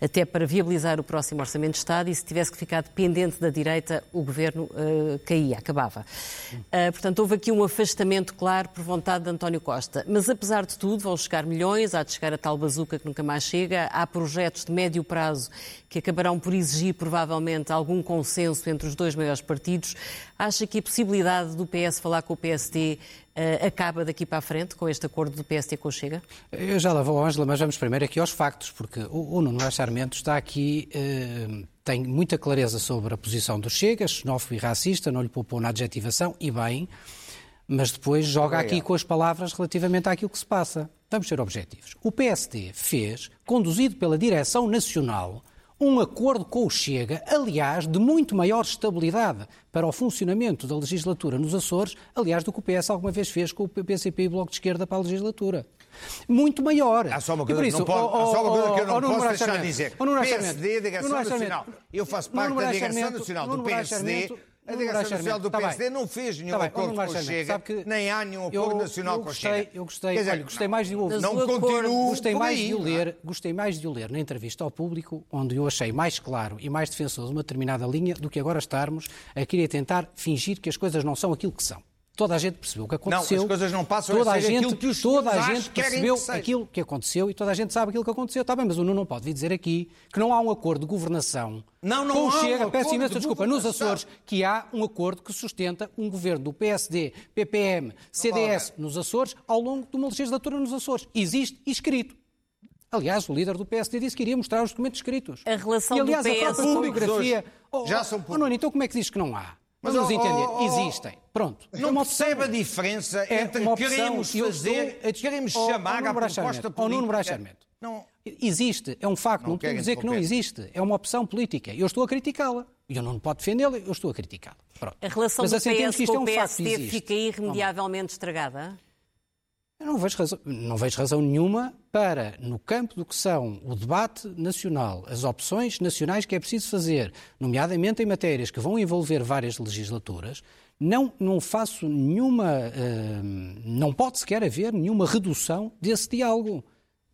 até para viabilizar o próximo Orçamento de Estado, e se tivesse que ficar dependente da direita, o governo uh, caía, acabava. Uh, portanto, houve aqui um afastamento claro por vontade de António Costa. Mas, apesar de tudo, vão chegar milhões, há de chegar a tal bazuca que nunca mais chega, há projetos de médio prazo que acabarão por exigir, provavelmente, algum consenso entre os dois maiores partidos. Acha que a possibilidade do PS falar com o PSD uh, eh, acaba daqui para a frente com este acordo do PSD com o Chega? Eu já lá vou, Ângela, mas vamos primeiro aqui aos factos, porque o, o Nuno Charmento está aqui, uh, tem muita clareza sobre a posição do Chega, xenófobo e racista, não lhe poupou na adjetivação, e bem, mas depois joga aqui com as palavras relativamente àquilo que se passa. Vamos ser objetivos. O PSD fez, conduzido pela direção nacional, um acordo com o Chega, aliás, de muito maior estabilidade para o funcionamento da legislatura nos Açores, aliás, do que o PS alguma vez fez com o PCP e o Bloco de Esquerda para a legislatura. Muito maior. Há só uma coisa, isso, que, não pode, só uma coisa que eu não posso deixar de dizer. PSD, Direção Nacional. Eu faço parte da Direção Nacional do PSD a Direção Nacional do PSD tá não fez nenhum tá acordo com o Chega, nem há nenhum acordo eu, nacional eu gostei, com o Chega. Eu gostei, dizer, olha, gostei mais de ouvir. Não continuo gostei mais de o ler, gostei mais de o ler na entrevista ao público, onde eu achei mais claro e mais defensor de uma determinada linha do que agora estarmos a querer tentar fingir que as coisas não são aquilo que são. Toda a gente percebeu o que aconteceu. Não, as coisas não passam toda a, a gente, aquilo que os Toda a gente percebeu que aquilo que aconteceu e toda a gente sabe aquilo que aconteceu. Está bem, mas o Nuno não pode vir dizer aqui que não há um acordo de governação não, não com o Chega, um peço imensa desculpa, nos Açores, que há um acordo que sustenta um governo do PSD, PPM, CDS nos Açores ao longo de uma legislatura nos Açores. Existe escrito. Aliás, o líder do PSD disse que iria mostrar os documentos escritos. A relação e, aliás, do PS... a própria fotografia... Oh, já são públicos. Oh, Nuno, então como é que diz que não há? Mas Vamos oh, entender, oh, oh, existem. Pronto. Não é percebe a diferença é entre queremos fazer, estou, queremos chamar a proposta política... Nuno. Não. Existe, é um facto, não, não a dizer que não existe. É uma opção política. Eu estou a criticá-la. Eu não pode defendê-la, eu estou a criticá-la. A relação Mas, do assim, PS com é um o PSD fica irremediavelmente estragada? Eu não vejo, razão, não vejo razão nenhuma para, no campo do que são o debate nacional, as opções nacionais que é preciso fazer, nomeadamente em matérias que vão envolver várias legislaturas, não, não faço nenhuma. Uh, não pode sequer haver nenhuma redução desse diálogo.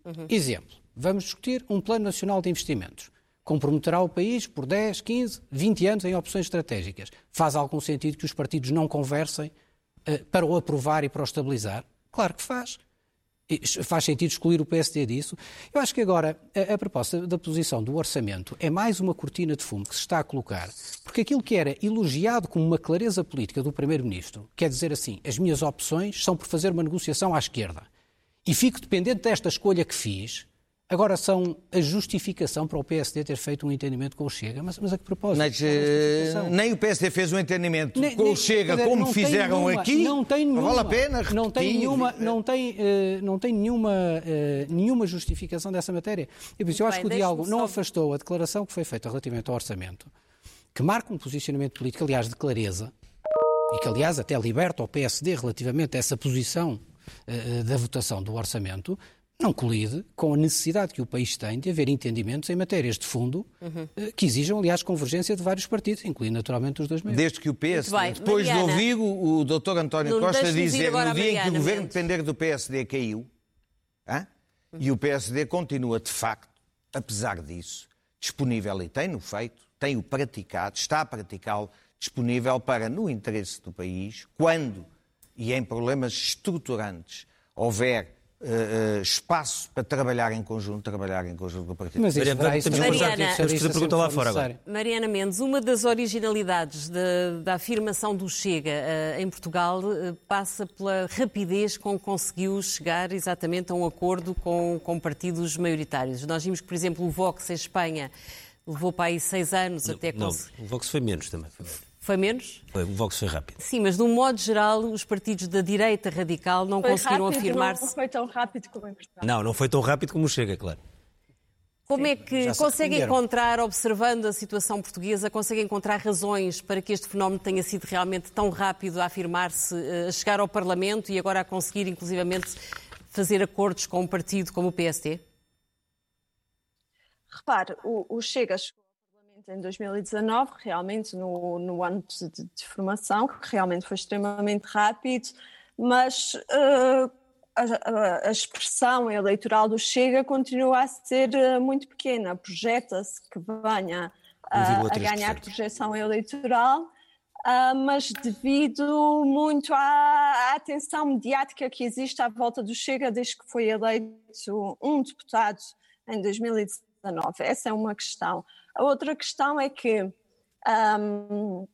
Uhum. Exemplo: vamos discutir um Plano Nacional de Investimentos. Comprometerá o país por 10, 15, 20 anos em opções estratégicas. Faz algum sentido que os partidos não conversem uh, para o aprovar e para o estabilizar? Claro que faz. Faz sentido excluir o PSD disso. Eu acho que agora a, a, proposta da posição do orçamento é mais uma cortina de fumo que se está a colocar, porque aquilo que era elogiado como uma clareza política do Primeiro-Ministro, quer dizer assim, as minhas opções são por fazer uma negociação à esquerda. E fico dependente desta escolha que fiz, Agora são a justificação para o PSD ter feito um entendimento com o Chega. Mas, mas a que propósito? Mas uh, nem o PSD fez um entendimento nem, com nem, o Chega dizer, como fizeram nenhuma, aqui. Não tem nenhuma. Não vale a pena repetir. Não tem nenhuma, não tem, uh, não tem nenhuma, uh, nenhuma justificação dessa matéria. Eu, eu acho que o diálogo não afastou a declaração que foi feita relativamente ao orçamento, que marca um posicionamento político, aliás, de clareza, e que, aliás, até liberta o PSD relativamente a essa posição da votação do orçamento, não colide com a necessidade que o país tem de haver entendimentos em matérias de fundo uhum. que exijam, aliás, convergência de vários partidos, incluindo naturalmente os dois maiores. Desde que o PS, depois Mariana, de ouvir o, o Dr. António Costa dizer no dia em que o governo depender do PSD caiu, hein? Uhum. e o PSD continua, de facto, apesar disso, disponível e tem-no feito, tem-o praticado, está a praticá-lo, disponível para, no interesse do país, quando e em problemas estruturantes houver Uh, espaço para trabalhar em conjunto, trabalhar em conjunto com o Partido Mas isso, Mariana, temos Mariana, fazer a pergunta lá fora agora. Mariana Mendes, uma das originalidades de, da afirmação do Chega uh, em Portugal uh, passa pela rapidez com que conseguiu chegar exatamente a um acordo com, com partidos maioritários. Nós vimos que, por exemplo, o Vox em Espanha levou para aí seis anos não, até... Não, o Vox foi menos também. Foi menos. Foi menos? Foi, o Vox foi rápido. Sim, mas de um modo geral, os partidos da direita radical não foi conseguiram afirmar-se. Não foi tão rápido como em Portugal. Não, não foi tão rápido como chega, claro. Como é que consegue encontrar, observando a situação portuguesa, consegue encontrar razões para que este fenómeno tenha sido realmente tão rápido a afirmar-se, eh, a chegar ao Parlamento e agora a conseguir, inclusivamente, fazer acordos com um partido como o PST? Repare, o, o Chega chegou em 2019, realmente no, no ano de, de, formação, que realmente foi extremamente rápido, mas uh, a, a, expressão eleitoral do Chega continua a ser uh, muito pequena. Projeta-se que venha uh, a ganhar projeção eleitoral, uh, mas devido muito à, à, atenção mediática que existe à volta do Chega desde que foi eleito um deputado em 2019. Essa é uma questão. A outra questão é que um,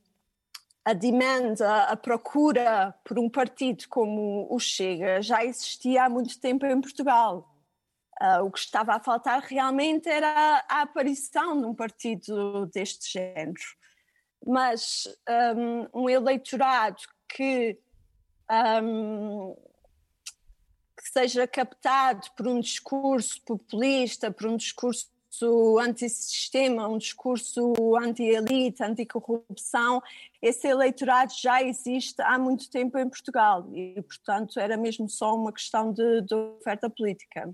a demanda, a procura por um partido como o Chega já existia há muito tempo em Portugal. Uh, o que estava a faltar realmente era a aparição de um partido deste género. Mas um, um eleitorado que, um, que seja captado por um discurso populista, por um discurso discurso antissistema, um discurso anti-elite, anticorrupção, esse eleitorado já existe há muito tempo em Portugal e, portanto, era mesmo só uma questão de, de oferta política.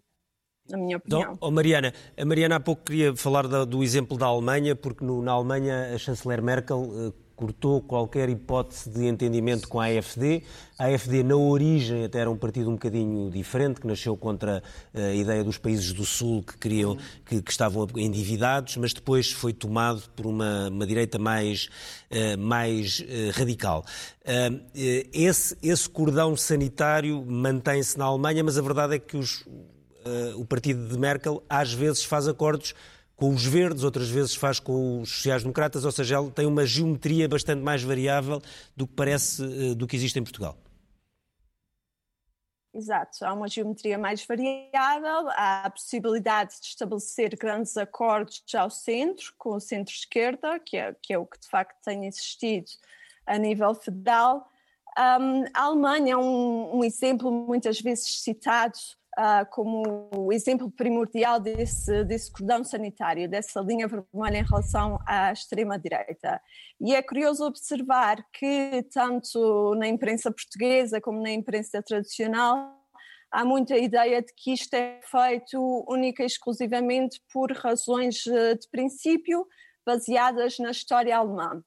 Na minha opinião. Oh Mariana, a Mariana há pouco queria falar da, do exemplo da Alemanha, porque no, na Alemanha a chanceler Merkel uh, cortou qualquer hipótese de entendimento com a AFD. A AFD, na origem, até era um partido um bocadinho diferente, que nasceu contra eh, a ideia dos países do Sul que queriam que, que estavam endividados, mas depois foi tomado por uma, uma direita mais, uh, mais uh, radical. Esse, esse cordão sanitário mantém-se na Alemanha, mas a verdade é que os, o partido de Merkel às vezes faz acordos com os verdes, outras vezes faz com os sociais-democratas, ou seja, ela tem uma geometria bastante mais variável do que parece, eh, do que existe em Portugal. Exato, há uma geometria mais variável, há a possibilidade de estabelecer grandes acordos ao centro, com o centro-esquerda, que é, que é o que de facto tem existido a nível federal. Um, a Alemanha é um, um exemplo muitas vezes citado uh, como o exemplo primordial desse, desse cordão sanitário, dessa linha vermelha em relação à extrema-direita. E é curioso observar que, tanto na imprensa portuguesa como na imprensa tradicional, há muita ideia de que isto é feito única e exclusivamente por razões eh, de princípio baseadas na história alemã.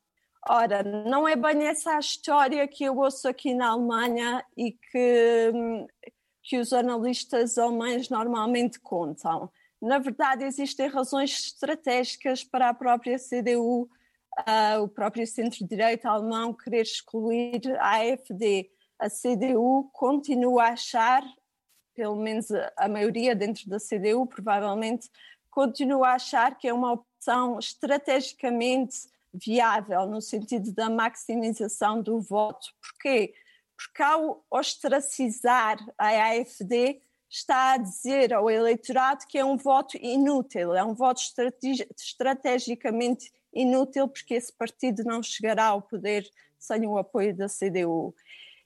Ora, não é bem essa a história que eu ouço aqui na Alemanha e que, hum, que os analistas alemães normalmente contam. Na verdade, existem razões estratégicas para a própria CDU, uh, ah, o próprio centro-direita alemão, querer excluir a AfD. A CDU continua a achar, pelo menos a maioria dentro da CDU, provavelmente, continua a achar que é uma opção estrategicamente viável no sentido da maximização do voto. Porquê? Porque ao ostracizar a AFD está a dizer ao eleitorado que é um voto inútil, é um voto estrategicamente inútil, porque esse partido não chegará ao poder sem o apoio da CDU.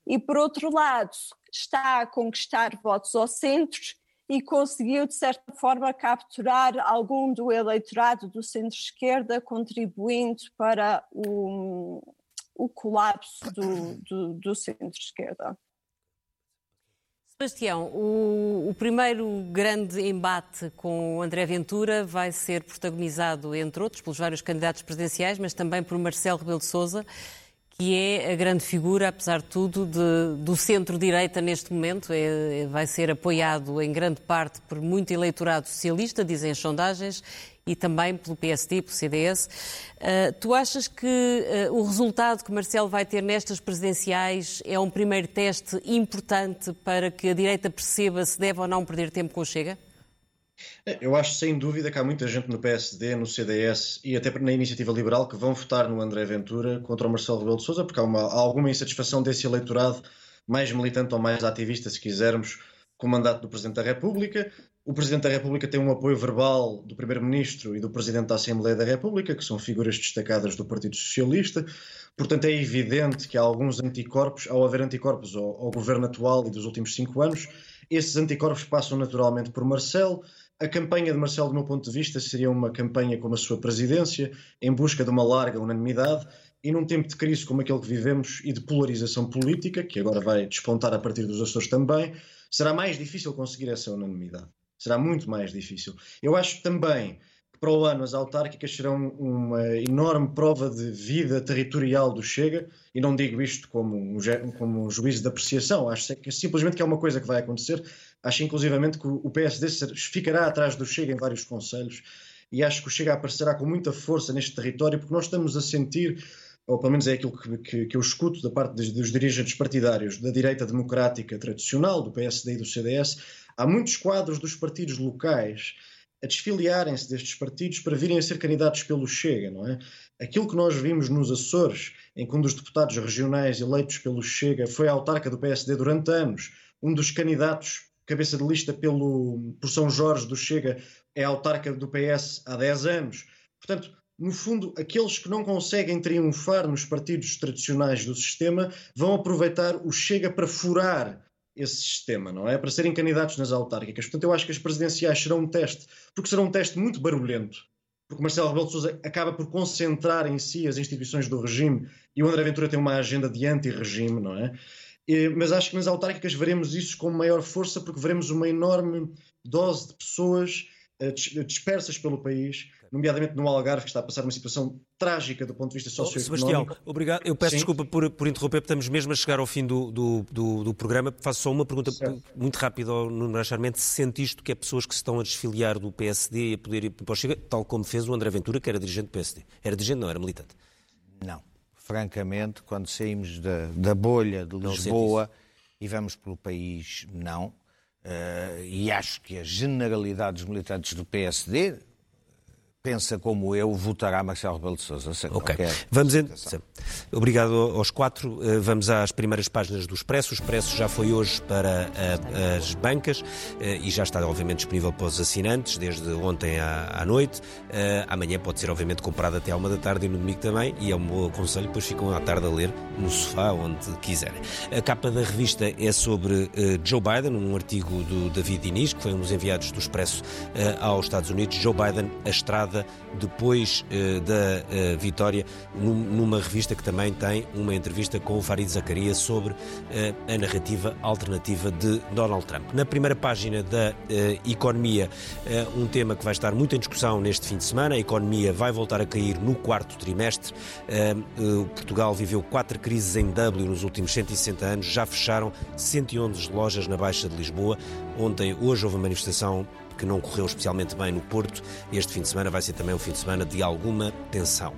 E, por outro lado, está a conquistar votos ao centro e conseguiu, de certa forma, capturar algum do eleitorado do centro-esquerda, contribuindo para o, o colapso do, do, do centro-esquerda. Sebastião, o, o, primeiro grande embate com André Ventura vai ser protagonizado, entre outros, pelos vários candidatos presidenciais, mas também por Marcelo Rebelo de Sousa, que é a grande figura, apesar de tudo, de, do centro-direita neste momento. É, vai ser apoiado em grande parte por muito eleitorado socialista, dizem as sondagens, e também pelo PSD pelo CDS. Uh, tu achas que uh, o resultado que Marcelo vai ter nestas presidenciais é um primeiro teste importante para que a direita perceba se deve ou não perder tempo com o Chega? Eu acho sem dúvida que há muita gente no PSD, no CDS e até na Iniciativa Liberal que vão votar no André Ventura contra o Marcelo Rebelo de Sousa porque há, uma, há alguma insatisfação desse eleitorado mais militante ou mais ativista, se quisermos, com o mandato do Presidente da República. O Presidente da República tem um apoio verbal do Primeiro-Ministro e do Presidente da Assembleia da República, que são figuras destacadas do Partido Socialista. Portanto, é evidente que há alguns anticorpos, ao haver anticorpos ao, ao governo atual e dos últimos cinco anos, esses anticorpos passam naturalmente por Marcelo. A campanha de Marcelo, do meu ponto de vista, seria uma campanha como a sua presidência, em busca de uma larga unanimidade. E num tempo de crise como aquele que vivemos e de polarização política, que agora vai despontar a partir dos Açores também, será mais difícil conseguir essa unanimidade será muito mais difícil. Eu acho também que para o ano as autárquicas serão uma enorme prova de vida territorial do Chega, e não digo isto como um, como um juízo de apreciação, acho que simplesmente que é uma coisa que vai acontecer. Acho inclusivamente que o PSD ficará atrás do Chega em vários conselhos, e acho que o Chega aparecerá com muita força neste território, porque nós estamos a sentir ou pelo menos é aquilo que, que, que eu escuto da parte dos, dos, dirigentes partidários da direita democrática tradicional, do PSD e do CDS, Há muitos quadros dos partidos locais a desfiliarem-se destes partidos para virem a ser candidatos pelo Chega, não é? Aquilo que nós vimos nos Açores, em que um dos deputados regionais eleitos pelo Chega foi a autarca do PSD durante anos, um dos candidatos cabeça de lista pelo, por São Jorge do Chega é autarca do PS há 10 anos. Portanto, no fundo, aqueles que não conseguem triunfar nos partidos tradicionais do sistema vão aproveitar o Chega para furar esse sistema, não é? Para serem candidatos nas autárquicas. Portanto, eu acho que as presidenciais serão um teste, porque serão um teste muito barulhento, porque Marcelo Rebelo de Sousa acaba por concentrar em si as instituições do regime e o André Ventura tem uma agenda de anti-regime, não é? E, mas acho que nas autárquicas veremos isso com maior força, porque veremos uma enorme dose de pessoas uh, dispersas pelo país nomeadamente no Algarve, que está a passar uma situação trágica do ponto de vista socioeconómico. Oh, Sebastião, obrigado. Eu peço Sim. desculpa por, por interromper, estamos mesmo a chegar ao fim do, do, do, do programa. Faço só uma pergunta certo. muito rápida ao Nuno Bracharmente. Se sente isto que é pessoas que se estão a desfiliar do PSD e a poder ir para o Chega, tal como fez o André Ventura, que era dirigente do PSD. Era dirigente, não, era militante. Não. Francamente, quando saímos da, da bolha de Lisboa e vamos pelo país, não. Uh, e acho que a generalidade dos militantes do PSD, pensa como eu, votará Marcelo Rebelo de Sousa. Ok. Vamos en... Obrigado aos quatro. Eh, vamos às primeiras páginas do Expresso. O Expresso já foi hoje para a, as bancas eh, e já está, obviamente, disponível para os assinantes desde ontem à, à noite. Amanhã pode ser, obviamente, comprado até à uma da tarde e no domingo também. E é um bom aconselho, depois ficam à tarde a ler no sofá, onde quiserem. A capa da revista é sobre Joe Biden, um artigo do David Diniz, que foi um dos enviados do Expresso aos Estados Unidos. Joe Biden, a estrada depois uh, da uh, vitória, num, numa revista que também tem uma entrevista com o Farid Zacarias sobre uh, a narrativa alternativa de Donald Trump. Na primeira página da economia, um tema que vai estar muito em discussão neste fim de semana, a economia vai voltar a cair no quarto trimestre. Portugal viveu quatro crises em Dublin nos últimos 160 anos, já fecharam 111 lojas na Baixa de Lisboa. Ontem, hoje houve uma manifestação que não correu especialmente bem no Porto. Este fim de semana vai ser também um fim de semana de alguma tensão.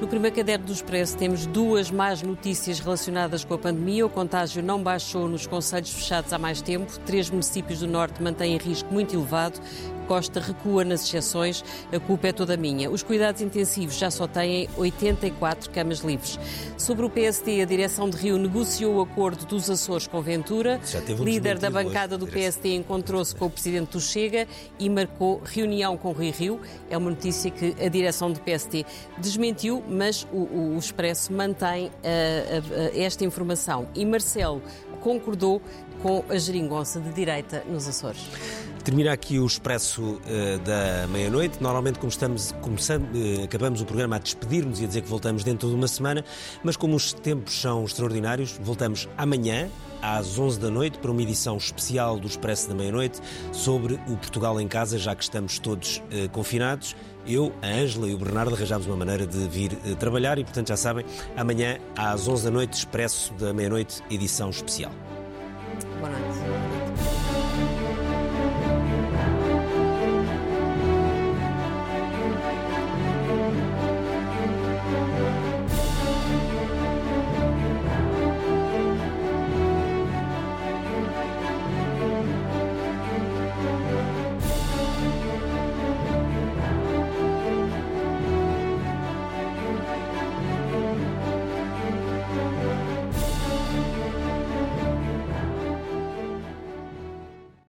No primeiro caderno do Expresso temos duas más notícias relacionadas com a pandemia. O contágio não baixou nos conselhos fechados há mais tempo. Três municípios do Norte mantêm risco muito elevado Costa recua nas exceções, a culpa é toda minha. Os cuidados intensivos já só têm 84 camas livres. Sobre o PSD, a direção de Rio negociou o acordo dos Açores com Ventura. Um Líder da bancada do PSD encontrou-se com o presidente do Chega e marcou reunião com Rui Rio. É uma notícia que a direção do PSD desmentiu, mas o, o Expresso mantém uh, uh, esta informação. E Marcelo concordou com a geringonça de direita nos Açores. Termina aqui o Expresso uh, da meia-noite. Normalmente, como estamos começando, uh, acabamos o programa a despedir-nos e a dizer que voltamos dentro de uma semana, mas como os tempos são extraordinários, voltamos amanhã, às 11 da noite, para uma edição especial do Expresso da meia-noite sobre o Portugal em Casa, já que estamos todos uh, confinados. Eu, a Ângela e o Bernardo arranjámos uma maneira de vir trabalhar e, portanto, já sabem, amanhã às 11 da noite, Expresso da meia-noite, edição especial.